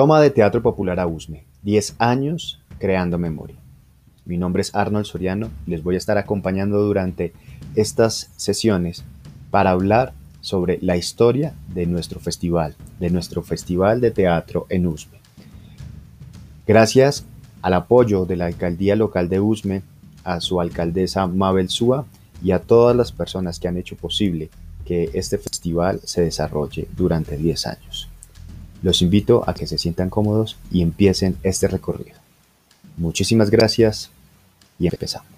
Toma de Teatro Popular a Usme. 10 años creando memoria. Mi nombre es Arnold Soriano y les voy a estar acompañando durante estas sesiones para hablar sobre la historia de nuestro festival, de nuestro festival de teatro en Usme. Gracias al apoyo de la alcaldía local de Usme, a su alcaldesa Mabel Súa y a todas las personas que han hecho posible que este festival se desarrolle durante 10 años. Los invito a que se sientan cómodos y empiecen este recorrido. Muchísimas gracias y empezamos.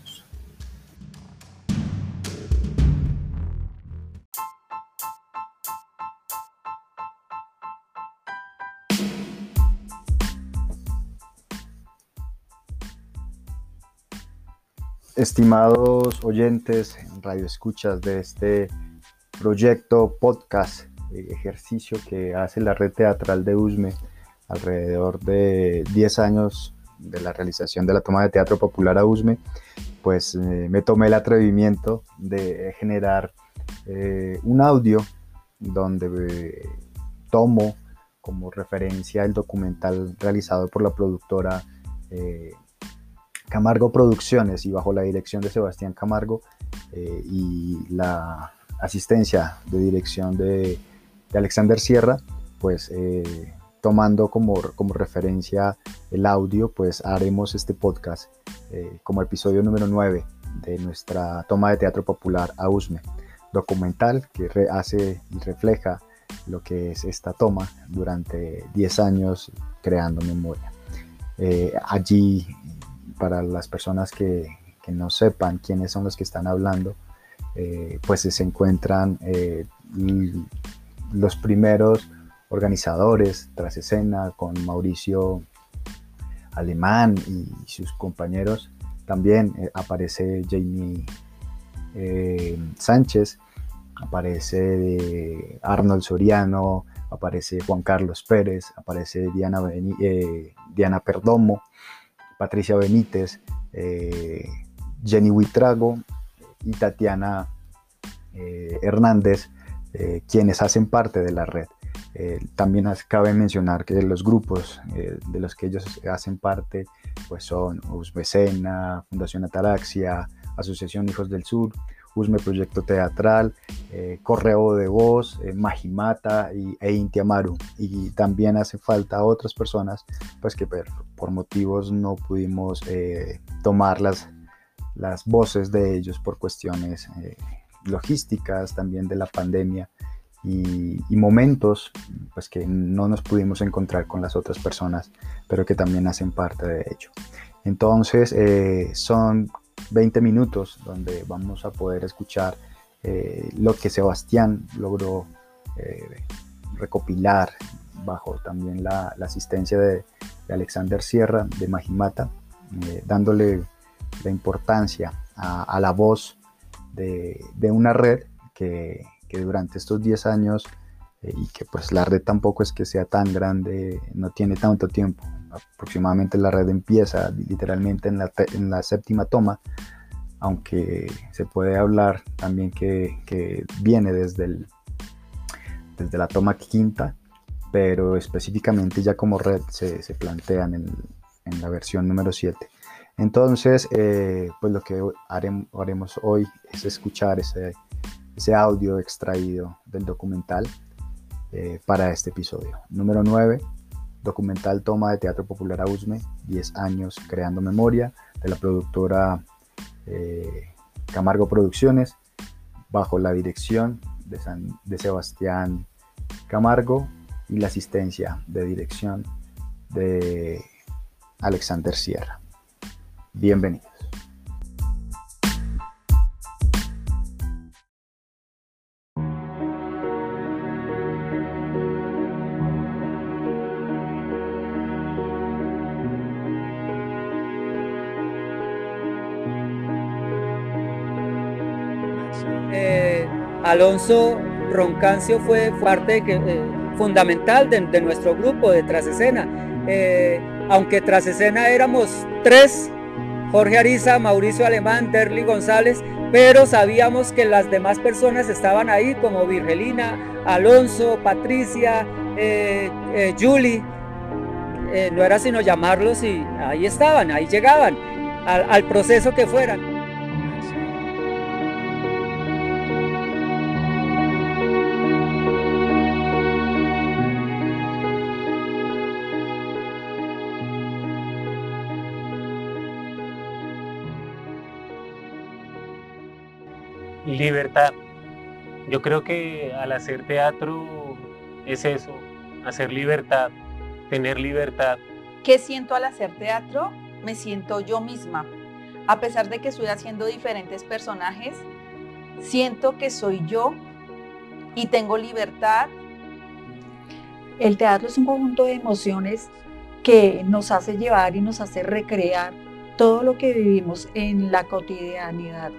Estimados oyentes, radio escuchas de este proyecto podcast ejercicio que hace la red teatral de USME alrededor de 10 años de la realización de la toma de teatro popular a USME, pues eh, me tomé el atrevimiento de generar eh, un audio donde eh, tomo como referencia el documental realizado por la productora Camargo Producciones y bajo la dirección de Sebastián Camargo y la asistencia de dirección de de Alexander Sierra, pues eh, tomando como, como referencia el audio, pues haremos este podcast eh, como episodio número 9 de nuestra toma de teatro popular a USME, documental que hace y refleja lo que es esta toma durante 10 años creando memoria. Eh, allí, para las personas que, que, no sepan quiénes son los que están hablando, pues se encuentran los primeros organizadores tras escena con Mauricio Alemán y sus compañeros. También eh, aparece Jamie eh, Sánchez, aparece Arnold Soriano, aparece Juan Carlos Pérez, aparece Diana, eh, Diana Perdomo, Patricia Benítez, Jenny Huitrago y Tatiana Hernández eh, quienes hacen parte de la red. Eh, también cabe mencionar que los grupos eh, de los que ellos hacen parte pues son USMECENA, Fundación Ataraxia, Asociación Hijos del Sur, USME Proyecto Teatral, Correo de Voz, Majimata y, e Intiamaru. Y también hace falta otras personas pues que por, motivos no pudimos tomar las, las voces de ellos por cuestiones logísticas también de la pandemia y, momentos pues que no nos pudimos encontrar con las otras personas, pero que también hacen parte de ello. Entonces eh, son 20 minutos donde vamos a poder escuchar eh, lo que Sebastián logró eh, recopilar bajo también la, asistencia de, Alexander Sierra de Majimata, dándole la importancia a la voz de, una red que, durante estos 10 años eh, y que pues la red tampoco es que sea tan grande, no tiene tanto tiempo. Aproximadamente la red empieza literalmente en la, en la séptima toma, aunque se puede hablar también que, viene desde, el, desde la toma quinta, pero específicamente ya como red se, se plantean en, en la versión número 7. Entonces, eh, pues lo que haremos, hoy es escuchar ese, audio extraído del documental eh, para este episodio. Número 9, documental Toma de Teatro Popular a Usme, 10 años creando memoria, de la productora eh, Camargo Producciones, bajo la dirección de Sebastián Camargo y la asistencia de dirección de Alexander Sierra. Bienvenidos. Eh, Alonso Roncancio fue parte eh, fundamental de, nuestro grupo de Trasescena. Eh, aunque tras escena éramos tres Jorge Ariza, Mauricio Alemán, Derly González, pero sabíamos que las demás personas estaban ahí como Virgelina, Alonso, Patricia, eh, eh, Julie, eh, no era sino llamarlos y ahí estaban, ahí llegaban, al proceso que fueran. Libertad. Yo creo que al hacer teatro es eso, hacer libertad, tener libertad. ¿Qué siento al hacer teatro? Me siento yo misma. A pesar de que estoy haciendo diferentes personajes, siento que soy yo y tengo libertad. El teatro es un conjunto de emociones que nos hace llevar y nos hace recrear todo lo que vivimos en la cotidianidad.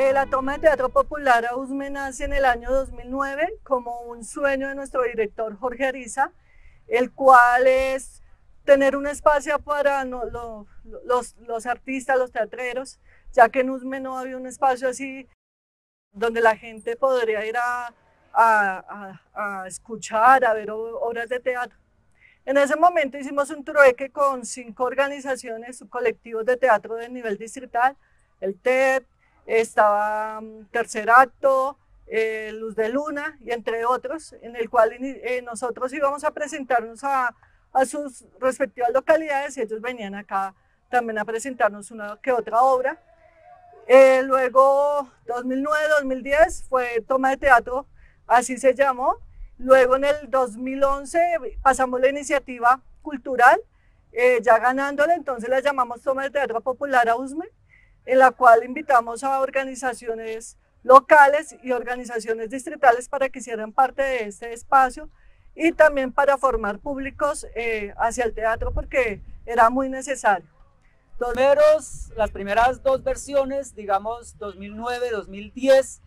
Eh, la toma de teatro popular a Usme nace en el año 2009 como un sueño de nuestro director Jorge Ariza, el cual es tener un espacio para los, artistas, los teatreros, ya que en Usme no había un espacio así donde la gente podría ir a, a escuchar, a ver obras de teatro. En ese momento hicimos un trueque con cinco organizaciones, colectivos de teatro de nivel distrital, el TED, estaba mm, Tercer Acto, eh, Luz de Luna y entre otros, en el cual eh, nosotros íbamos a presentarnos a, sus respectivas localidades y ellos venían acá también a presentarnos una que otra obra. Eh, luego, 2009-2010 fue Toma de Teatro, así se llamó. Luego en el 2011 pasamos la iniciativa cultural, ya ganándola, entonces la llamamos Toma de Teatro Popular a USME en la cual invitamos a organizaciones locales y organizaciones distritales para que hicieran parte de este espacio y también para formar públicos eh, hacia el teatro porque era muy necesario. Los las primeras dos versiones, digamos 2009, 2010,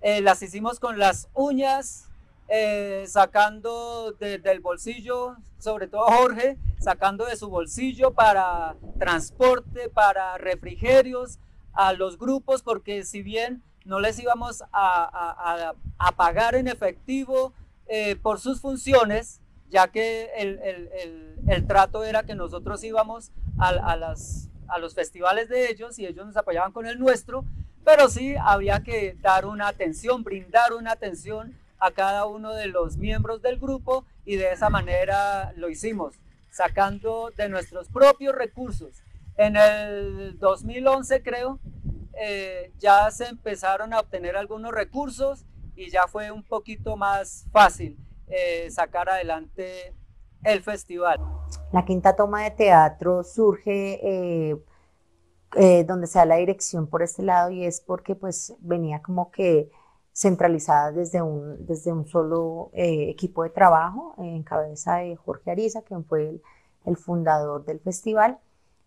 eh, las hicimos con las uñas, eh, sacando del bolsillo, sobre todo Jorge, sacando de su bolsillo para transporte, para refrigerios a los grupos, porque si bien no les íbamos a, pagar en efectivo eh, por sus funciones, ya que el, trato era que nosotros íbamos a, las, a los festivales de ellos y ellos nos apoyaban con el nuestro, pero sí había que dar una atención, brindar una atención a cada uno de los miembros del grupo y de esa manera lo hicimos, sacando de nuestros propios recursos. En el 2011 creo, eh, ya se empezaron a obtener algunos recursos y ya fue un poquito más fácil eh, sacar adelante el festival. La quinta toma de teatro surge eh, donde se da la dirección por este lado y es porque pues venía como que centralizada desde un, desde un solo eh, equipo de trabajo en cabeza de Jorge Ariza, quien fue el, fundador del festival,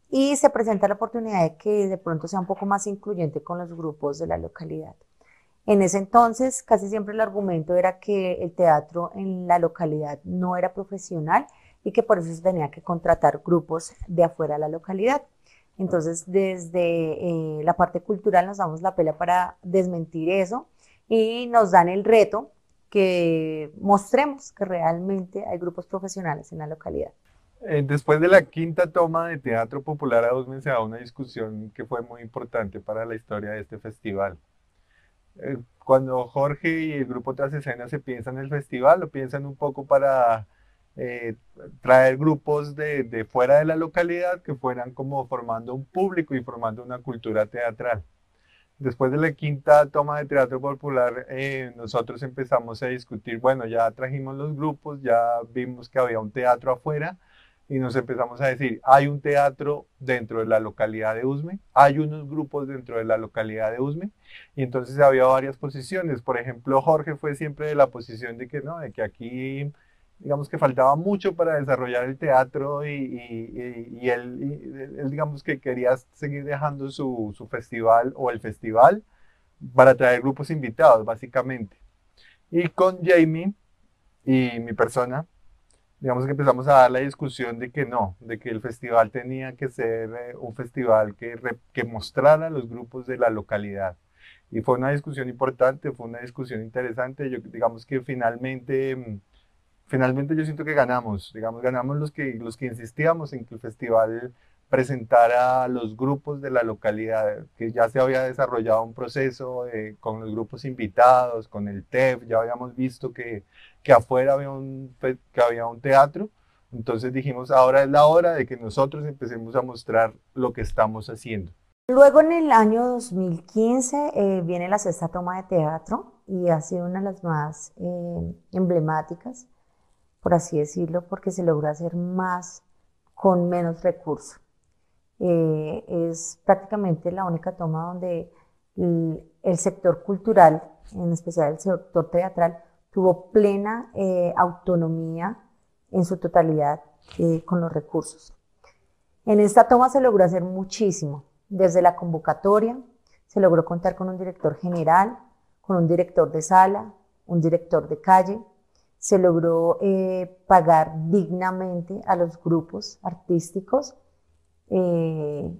y se presenta la oportunidad de que de pronto sea un poco más incluyente con los grupos de la localidad. En ese entonces, casi siempre el argumento era que el teatro en la localidad no era profesional y que por eso se tenía que contratar grupos de afuera de la localidad. Entonces, desde eh, la parte cultural nos damos la pelea para desmentir eso y nos dan el reto que mostremos que realmente hay grupos profesionales en la localidad. Eh, después de la quinta toma de Teatro Popular a dos meses, una discusión que fue muy importante para la historia de este festival. Eh, cuando Jorge y el grupo Tras Escenas se piensan en el festival, lo piensan un poco para eh, traer grupos de, fuera de la localidad que fueran como formando un público y formando una cultura teatral. Después de la quinta toma de teatro popular, eh, nosotros empezamos a discutir, bueno, ya trajimos los grupos, ya vimos que había un teatro afuera y nos empezamos a decir, hay un teatro dentro de la localidad de Usme, hay unos grupos dentro de la localidad de Usme y entonces había varias posiciones. Por ejemplo, Jorge fue siempre de la posición de que no, de que aquí digamos que faltaba mucho para desarrollar el teatro y, él, digamos que quería seguir dejando su, festival o el festival para traer grupos invitados, básicamente. Y con Jamie y mi persona, digamos que empezamos a dar la discusión de que no, de que el festival tenía que ser eh, un festival que, que mostrara los grupos de la localidad. Y fue una discusión importante, fue una discusión interesante. Yo digamos que finalmente mm, finalmente yo siento que ganamos, digamos, ganamos los que, los que insistíamos en que el festival presentara a los grupos de la localidad, que ya se había desarrollado un proceso con los grupos invitados, con el TEF, ya habíamos visto que, que afuera había un, que había un teatro, entonces dijimos, ahora es la hora de que nosotros empecemos a mostrar lo que estamos haciendo. Luego en el año 2015 eh, viene la sexta toma de teatro y ha sido una de las más eh, emblemáticas, por así decirlo, porque se logra hacer más con menos recursos. Eh, es prácticamente la única toma donde el, sector cultural, en especial el sector teatral, tuvo plena autonomía en su totalidad con los recursos. En esta toma se logró hacer muchísimo desde la convocatoria se logró contar con un director general, con un director de sala, un director de calle, se logró eh, pagar dignamente a los grupos artísticos, eh,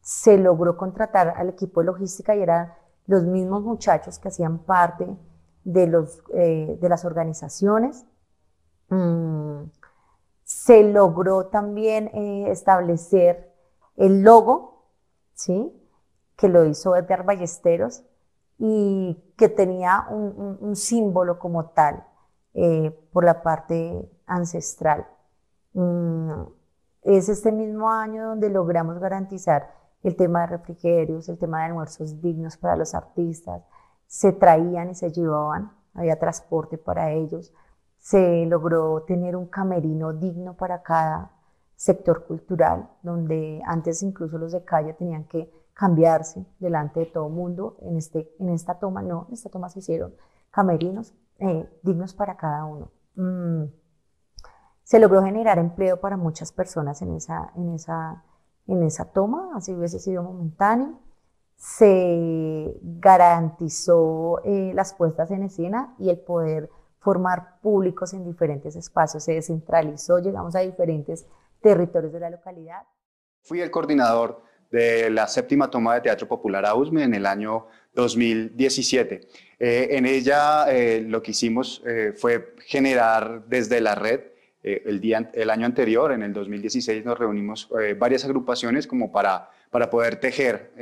se logró contratar al equipo de logística y eran los mismos muchachos que hacían parte de, los, eh, de las organizaciones. Mm, se logró también establecer el logo ¿sí? que lo hizo Edgar Ballesteros y que tenía un, símbolo como tal eh, por la parte ancestral. Mm, es este mismo año donde logramos garantizar el tema de refrigerios, el tema de almuerzos dignos para los artistas, se traían y se llevaban, había transporte para ellos, se logró tener un camerino digno para cada sector cultural, donde antes incluso los de calle tenían que cambiarse delante de todo mundo. En, este, en esta toma no, en esta toma se hicieron camerinos eh, dignos para cada uno. Mm. Se logró generar empleo para muchas personas en esa, en esa, en esa toma, así hubiese sido momentáneo. Se garantizó eh, las puestas en escena y el poder formar públicos en diferentes espacios. Se descentralizó, llegamos a diferentes territorios de la localidad. Fui el coordinador de la séptima toma de Teatro Popular AUSME en el año 2017. Eh, en ella eh, lo que hicimos eh, fue generar desde la red, el, día, el año anterior, en el 2016, nos reunimos varias agrupaciones como para, para poder tejer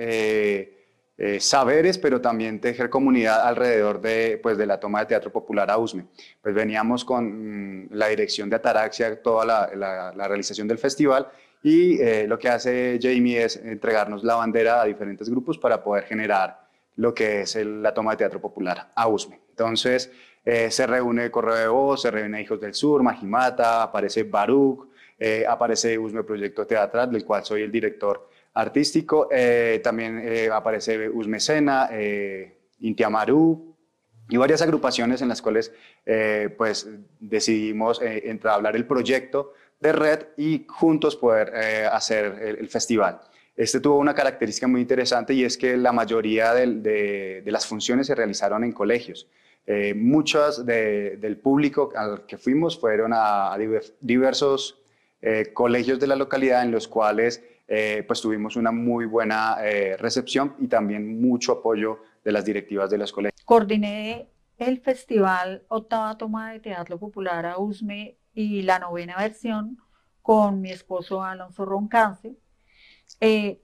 saberes, pero también tejer comunidad alrededor de, pues, de la toma de Teatro Popular AUSME. Pues veníamos con mm, la dirección de Ataraxia, toda la, la realización del festival, y eh, lo que hace Jamie es entregarnos la bandera a diferentes grupos para poder generar lo que es la toma de teatro popular a USME. Entonces, eh, se reúne Correo de Voz, se reúne Hijos del Sur, Majimata, aparece Baruch, eh, aparece USME Proyecto Teatral, del cual soy el director artístico, también aparece USME Sena, Intiamaru, y varias agrupaciones en las cuales pues decidimos entablar el proyecto de red y juntos poder eh, hacer el, festival. Este tuvo una característica muy interesante y es que la mayoría de, las funciones se realizaron en colegios. Eh, muchos del público al que fuimos fueron a, diversos eh, colegios de la localidad en los cuales pues tuvimos una muy buena recepción y también mucho apoyo de las directivas de los colegios. Coordiné el festival Octava Toma de Teatro Popular a USME y la novena versión con mi esposo Alonso Roncance. Eh,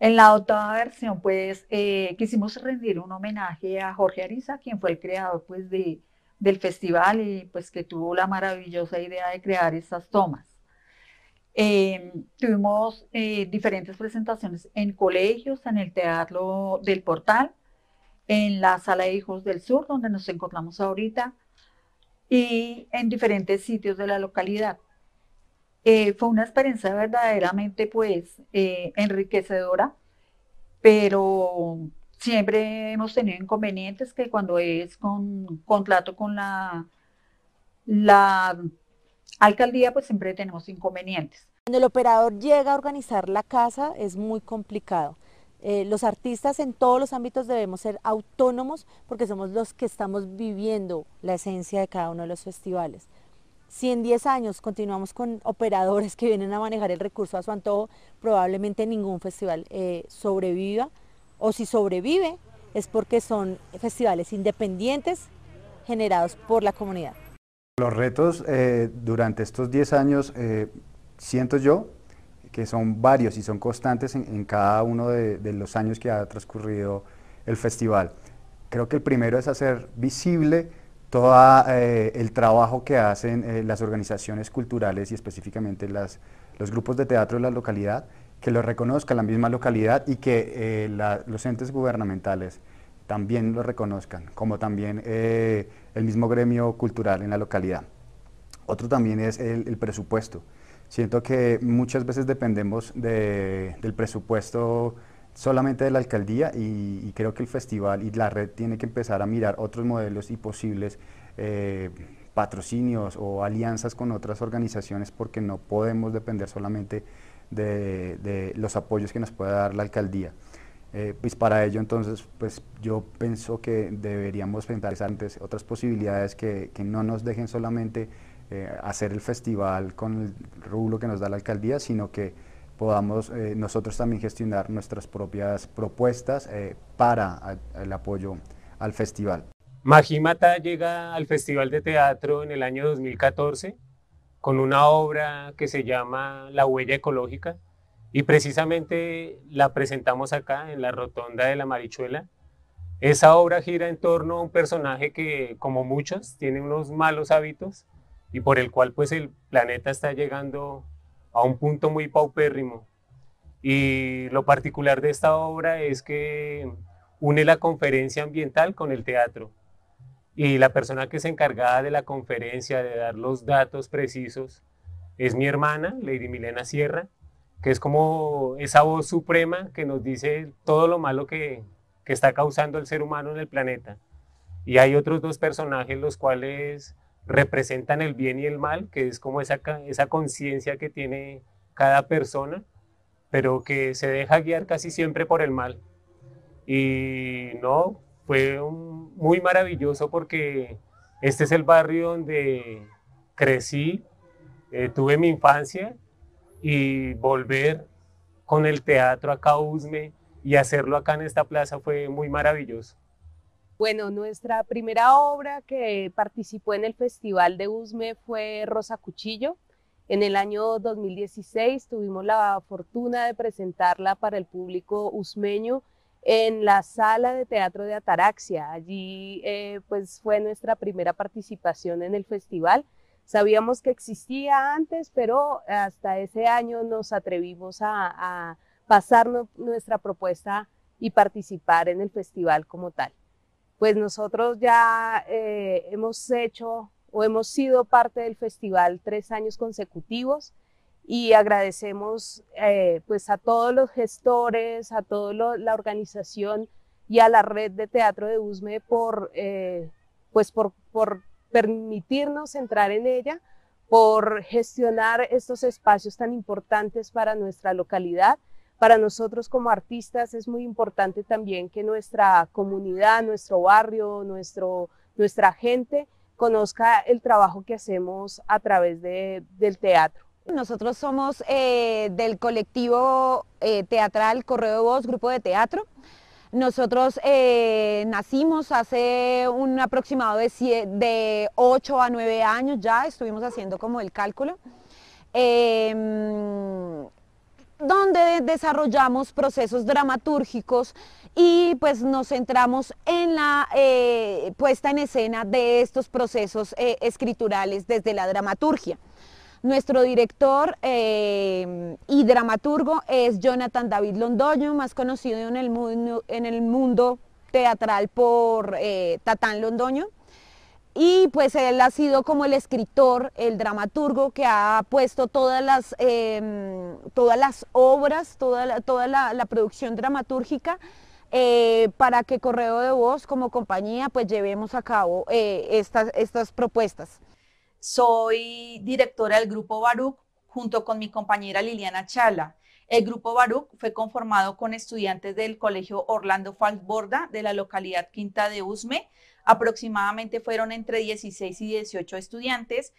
en la octava versión, pues, eh, quisimos rendir un homenaje a Jorge Ariza, quien fue el creador, pues, de, del festival y, pues, que tuvo la maravillosa idea de crear estas tomas. Eh, tuvimos diferentes presentaciones en colegios, en el Teatro del Portal, en la Sala de Hijos del Sur, donde nos encontramos ahorita, y en diferentes sitios de la localidad. Eh, fue una experiencia verdaderamente pues eh, enriquecedora, pero siempre hemos tenido inconvenientes que cuando es con contrato con la, la alcaldía pues siempre tenemos inconvenientes. Cuando el operador llega a organizar la casa es muy complicado eh, los artistas en todos los ámbitos debemos ser autónomos porque somos los que estamos viviendo la esencia de cada uno de los festivales. Si en 10 años continuamos con operadores que vienen a manejar el recurso a su antojo, probablemente ningún festival eh, sobreviva o si sobrevive es porque son festivales independientes, generados por la comunidad. Los retos eh, durante estos 10 años, siento yo, que son varios y son constantes en, cada uno de, los años que ha transcurrido el festival. Creo que el primero es hacer visible todo eh, el trabajo que hacen las organizaciones culturales y específicamente las, los grupos de teatro de la localidad, que lo reconozca la misma localidad y que los entes gubernamentales también lo reconozcan, como también eh, el mismo gremio cultural en la localidad. Otro también es el, presupuesto. Siento que muchas veces dependemos del presupuesto solamente de la alcaldía y, creo que el festival y la red tiene que empezar a mirar otros modelos y posibles eh, patrocinios o alianzas con otras organizaciones porque no podemos depender solamente de, de los apoyos que nos pueda dar la alcaldía. Eh, pues para ello entonces pues yo pienso que deberíamos pensar antes otras posibilidades que, que no nos dejen solamente eh, hacer el festival con el rublo que nos da la alcaldía, sino que podamos eh, nosotros también gestionar nuestras propias propuestas para el apoyo al festival. Magimata llega al Festival de Teatro en el año 2014 con una obra que se llama La Huella Ecológica, y precisamente la presentamos acá en la Rotonda de la Marichuela. Esa obra gira en torno a un personaje que, como muchos, tiene unos malos hábitos y por el cual pues el planeta está llegando a un punto muy paupérrimo. Y lo particular de esta obra es que une la conferencia ambiental con el teatro. Y la persona que es encargada de la conferencia, de dar los datos precisos, es mi hermana, Lady Milena Sierra, que es como esa voz suprema que nos dice todo lo malo que, que está causando el ser humano en el planeta. Y hay otros dos personajes los cuales representan el bien y el mal, que es como esa, esa conciencia que tiene cada persona, pero que se deja guiar casi siempre por el mal. Y no, fue muy maravilloso porque este es el barrio donde crecí, eh, tuve mi infancia y volver con el teatro acá a Usme y hacerlo acá en esta plaza fue muy maravilloso. Bueno, nuestra primera obra que participó en el Festival de Usme fue Rosa Cuchillo. En el año 2016 tuvimos la fortuna de presentarla para el público usmeño en la sala de teatro de Ataraxia. Allí eh, pues fue nuestra primera participación en el festival Sabíamos que existía antes, pero hasta ese año nos atrevimos a, pasar nuestra propuesta y participar en el festival como tal. Pues nosotros ya eh, hemos hecho o hemos sido parte del festival tres años consecutivos y agradecemos eh, pues a todos los gestores, a toda la organización y a la red de teatro de USME por, eh, pues por, por permitirnos entrar en ella, por gestionar estos espacios tan importantes para nuestra localidad. Para nosotros como artistas es muy importante también que nuestra comunidad, nuestro barrio, nuestro, nuestra gente conozca el trabajo que hacemos a través de, del teatro. Nosotros somos eh, del colectivo eh, teatral Correo de Voz, grupo de teatro. Nosotros eh, nacimos hace un aproximado de, de 8 a 9 años ya, estuvimos haciendo como el cálculo, em, donde desarrollamos procesos dramatúrgicos y pues nos centramos en la eh, puesta en escena de estos procesos eh, escriturales desde la dramaturgia. Nuestro director eh, y dramaturgo es Jonathan David Londoño, más conocido en el mundo, en el mundo teatral por Tatán Londoño. Y pues él ha sido como el escritor, el dramaturgo que ha puesto todas las, em, todas las obras, toda la, toda la, producción dramatúrgica eh, para que Correo de Voz como compañía pues llevemos a cabo estas, estas propuestas. Soy directora del Grupo Baruch junto con mi compañera Liliana Chala. El Grupo Baruch fue conformado con estudiantes del Colegio Orlando Falsborda de la localidad Quinta de Usme. Aproximadamente fueron entre 16 y 18 estudiantes.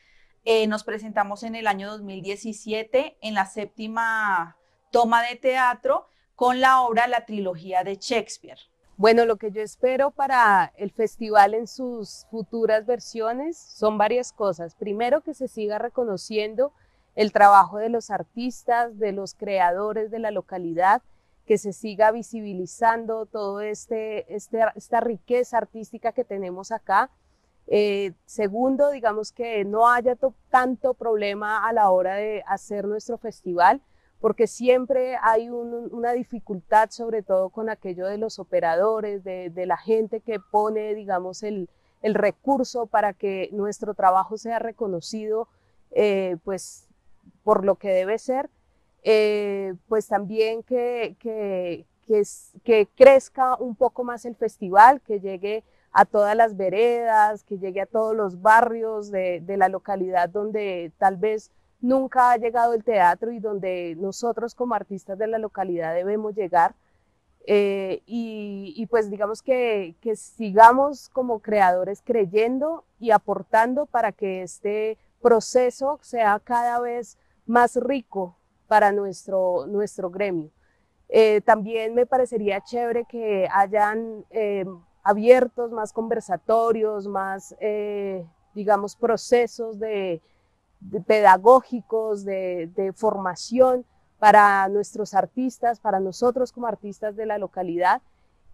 Eh, nos presentamos en el año 2017 en la séptima toma de teatro con la obra La trilogía de Shakespeare. Bueno, lo que yo espero para el festival en sus futuras versiones son varias cosas. Primero, que se siga reconociendo el trabajo de los artistas, de los creadores de la localidad, que se siga visibilizando toda este, este, esta riqueza artística que tenemos acá. Eh, segundo, digamos que no haya tanto problema a la hora de hacer nuestro festival, porque siempre hay una dificultad, sobre todo con aquello de los operadores, de, la gente que pone, digamos, el, recurso para que nuestro trabajo sea reconocido, eh, pues, por lo que debe ser, eh, pues también que, que, que, crezca un poco más el festival, que llegue a todas las veredas, que llegue a todos los barrios de, de la localidad donde tal vez nunca ha llegado el teatro y donde nosotros como artistas de la localidad debemos llegar. Eh, y, pues digamos que, que, sigamos como creadores creyendo y aportando para que este proceso sea cada vez más rico para nuestro, nuestro gremio. Eh, también me parecería chévere que hayan eh, abiertos más conversatorios, más, digamos, procesos de, pedagógicos, de, formación para nuestros artistas, para nosotros como artistas de la localidad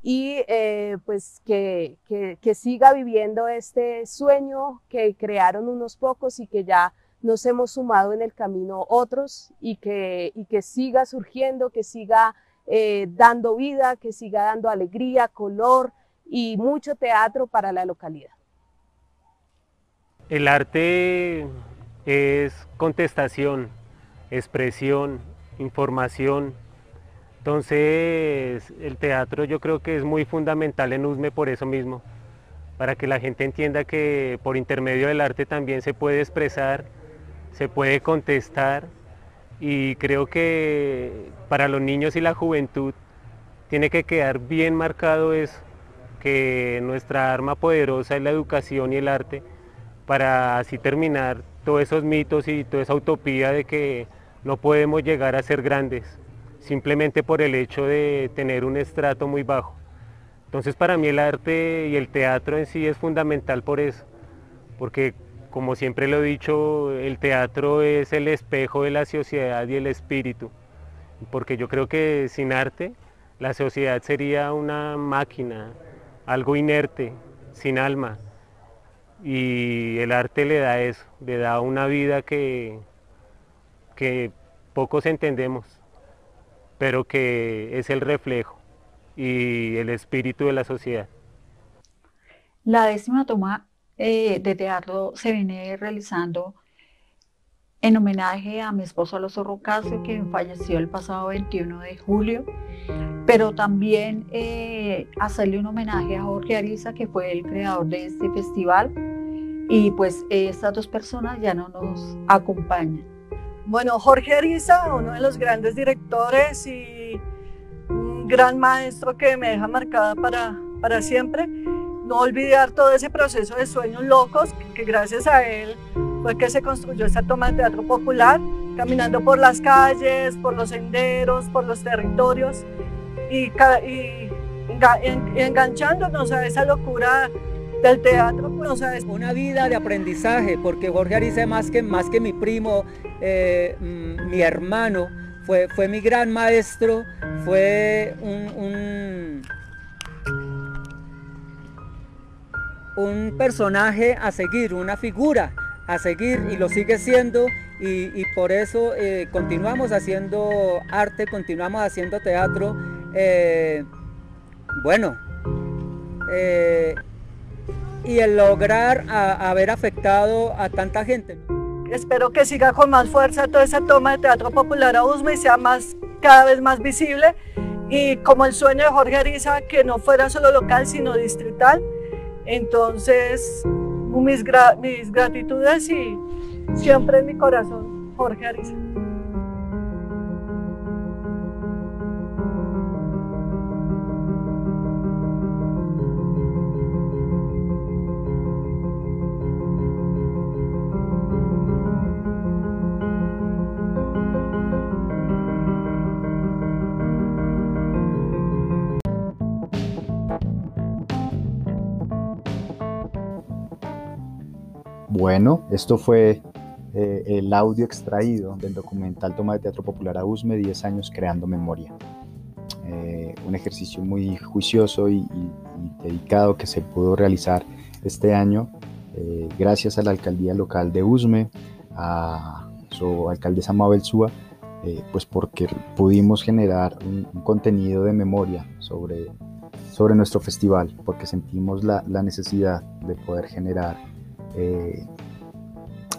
y eh, pues que, que, siga viviendo este sueño que crearon unos pocos y que ya nos hemos sumado en el camino otros y que, y que siga surgiendo, que siga eh, dando vida, que siga dando alegría, color y mucho teatro para la localidad. El arte es contestación, expresión, información. Entonces el teatro yo creo que es muy fundamental en USME por eso mismo, para que la gente entienda que por intermedio del arte también se puede expresar, se puede contestar y creo que para los niños y la juventud tiene que quedar bien marcado eso, que nuestra arma poderosa es la educación y el arte para así terminar todos esos mitos y toda esa utopía de que no podemos llegar a ser grandes, simplemente por el hecho de tener un estrato muy bajo. Entonces para mí el arte y el teatro en sí es fundamental por eso, porque como siempre lo he dicho, el teatro es el espejo de la sociedad y el espíritu, porque yo creo que sin arte la sociedad sería una máquina, algo inerte, sin alma, y el arte le da eso, le da una vida que, que pocos entendemos, pero que es el reflejo y el espíritu de la sociedad. La décima toma eh, de teatro se viene realizando en homenaje a mi esposo Alonso Rocasio, que falleció el pasado 21 de julio, pero también eh, hacerle un homenaje a Jorge Ariza, que fue el creador de este festival, y pues estas dos personas ya no nos acompañan. Bueno, Jorge Ariza, uno de los grandes directores y un gran maestro que me deja marcada para, para siempre. No olvidar todo ese proceso de sueños locos, que, gracias a él fue que se construyó esta toma de teatro popular, caminando por las calles, por los senderos, por los territorios y, enganchándonos a esa locura del teatro, pues, es una vida de aprendizaje, porque Jorge Arice más que, más que mi primo, eh, mm, mi hermano, fue, fue mi gran maestro, fue un, personaje a seguir, una figura a seguir y lo sigue siendo y, por eso eh, continuamos haciendo arte, continuamos haciendo teatro. Eh, bueno, y el lograr haber afectado a tanta gente. Espero que siga con más fuerza toda esa toma de teatro popular a Usme y sea más, cada vez más visible. Y como el sueño de Jorge Ariza, que no fuera solo local, sino distrital. Entonces, mis, mis gratitudes y siempre en mi corazón, Jorge Ariza. Bueno, esto fue eh, el audio extraído del documental Toma de Teatro Popular a USME, 10 años creando memoria. Eh, un ejercicio muy juicioso y, dedicado que se pudo realizar este año eh, gracias a la alcaldía local de USME, a su alcaldesa Mabel Súa, pues porque pudimos generar un, contenido de memoria sobre, sobre nuestro festival, porque sentimos la, la necesidad de poder generar eh,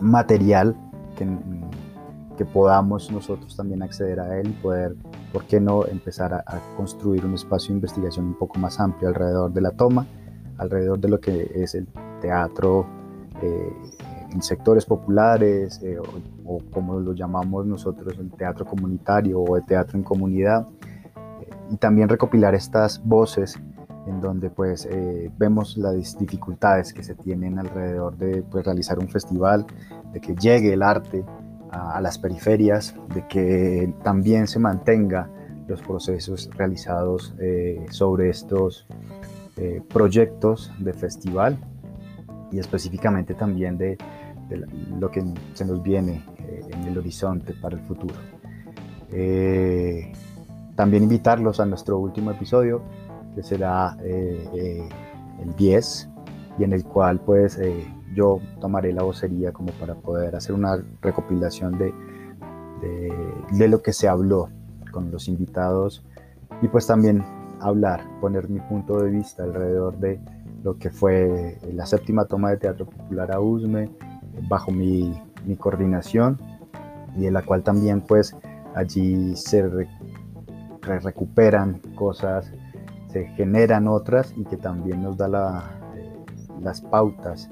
material que, podamos nosotros también acceder a él y poder, ¿por qué no?, empezar a, construir un espacio de investigación un poco más amplio alrededor de la toma, alrededor de lo que es el teatro eh, en sectores populares eh, o, como lo llamamos nosotros el teatro comunitario o el teatro en comunidad y también recopilar estas voces en donde pues eh, vemos las dificultades que se tienen alrededor de pues, realizar un festival, de que llegue el arte a, las periferias, de que también se mantenga los procesos realizados eh, sobre estos eh, proyectos de festival y específicamente también de, lo que se nos viene en el horizonte para el futuro. también invitarlos a nuestro último episodio que será eh, eh, el 10 y en el cual pues eh, yo tomaré la vocería como para poder hacer una recopilación de, de, lo que se habló con los invitados y pues también hablar, poner mi punto de vista alrededor de lo que fue la séptima toma de Teatro Popular a USME bajo mi, mi coordinación y en la cual también pues allí se recuperan cosas generan otras y que también nos da eh, las pautas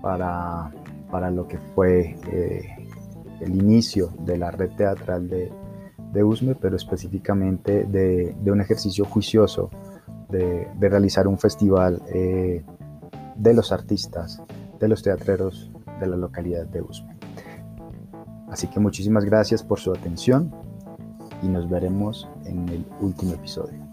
para, para, lo que fue eh, el inicio de la red teatral de, de USME, pero específicamente de, un ejercicio juicioso de, realizar un festival eh, de los artistas, de los teatreros de la localidad de USME. Así que muchísimas gracias por su atención y nos veremos en el último episodio.